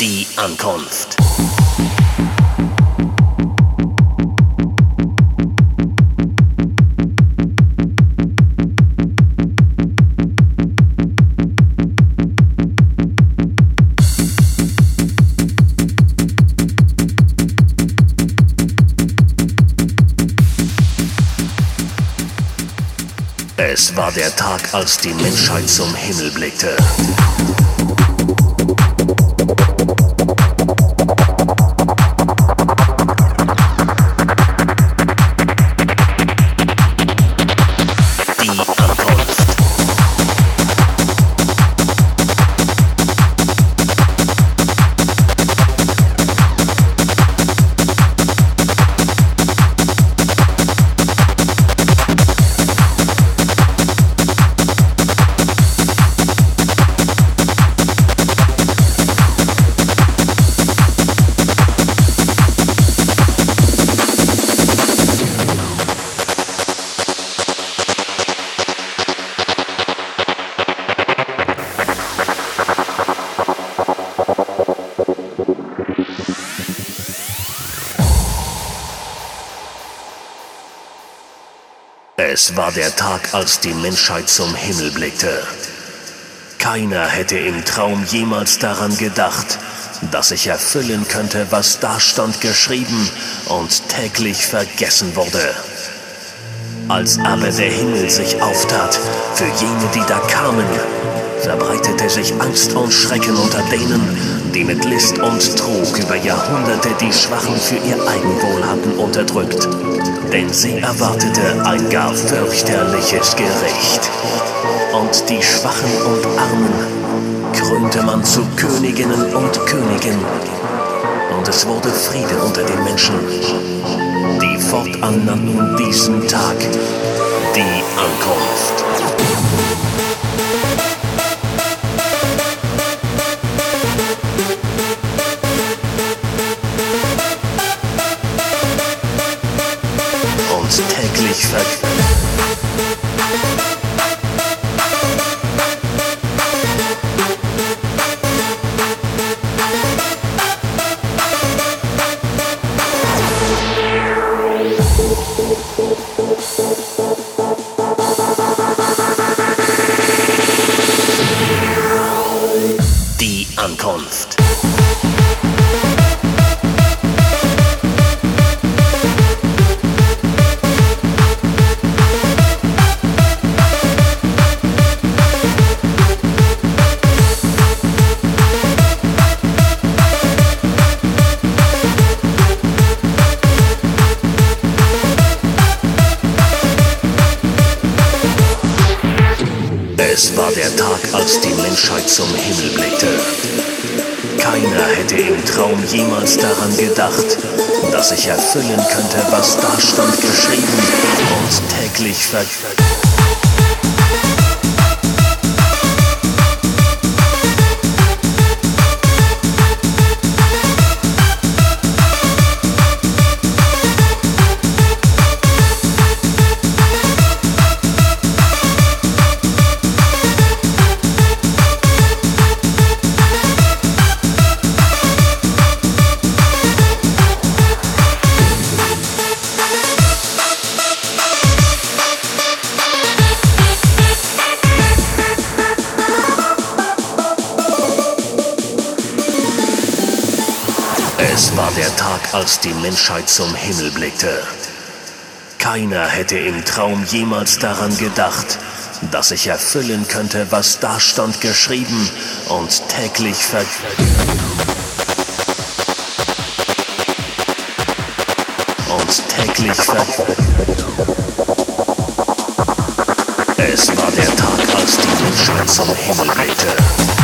Die Ankunft. Es war der Tag, als die Menschheit zum Himmel blickte. Es war der Tag, als die Menschheit zum Himmel blickte. Keiner hätte im Traum jemals daran gedacht, dass sich erfüllen könnte, was da stand geschrieben und täglich vergessen wurde. Als aber der Himmel sich auftat für jene, die da kamen, verbreitete sich Angst und Schrecken unter denen, die mit List und Trug über Jahrhunderte die Schwachen für ihr Eigenwohl hatten unterdrückt. Denn sie erwartete ein gar fürchterliches Gericht. Und die Schwachen und Armen krönte man zu Königinnen und Königen. Und es wurde Friede unter den Menschen, die fortan nannten diesen Tag die Ankunft. Täglich Es war der Tag, als die Menschheit zum Himmel blickte. Keiner hätte im Traum jemals daran gedacht, dass sich erfüllen könnte, was da stand geschrieben und täglich ver... Es war der Tag, als die Menschheit zum Himmel blickte. Keiner hätte im Traum jemals daran gedacht, dass sich erfüllen könnte, was da stand geschrieben und täglich ver... Und täglich ver... Es war der Tag, als die Menschheit zum Himmel blickte.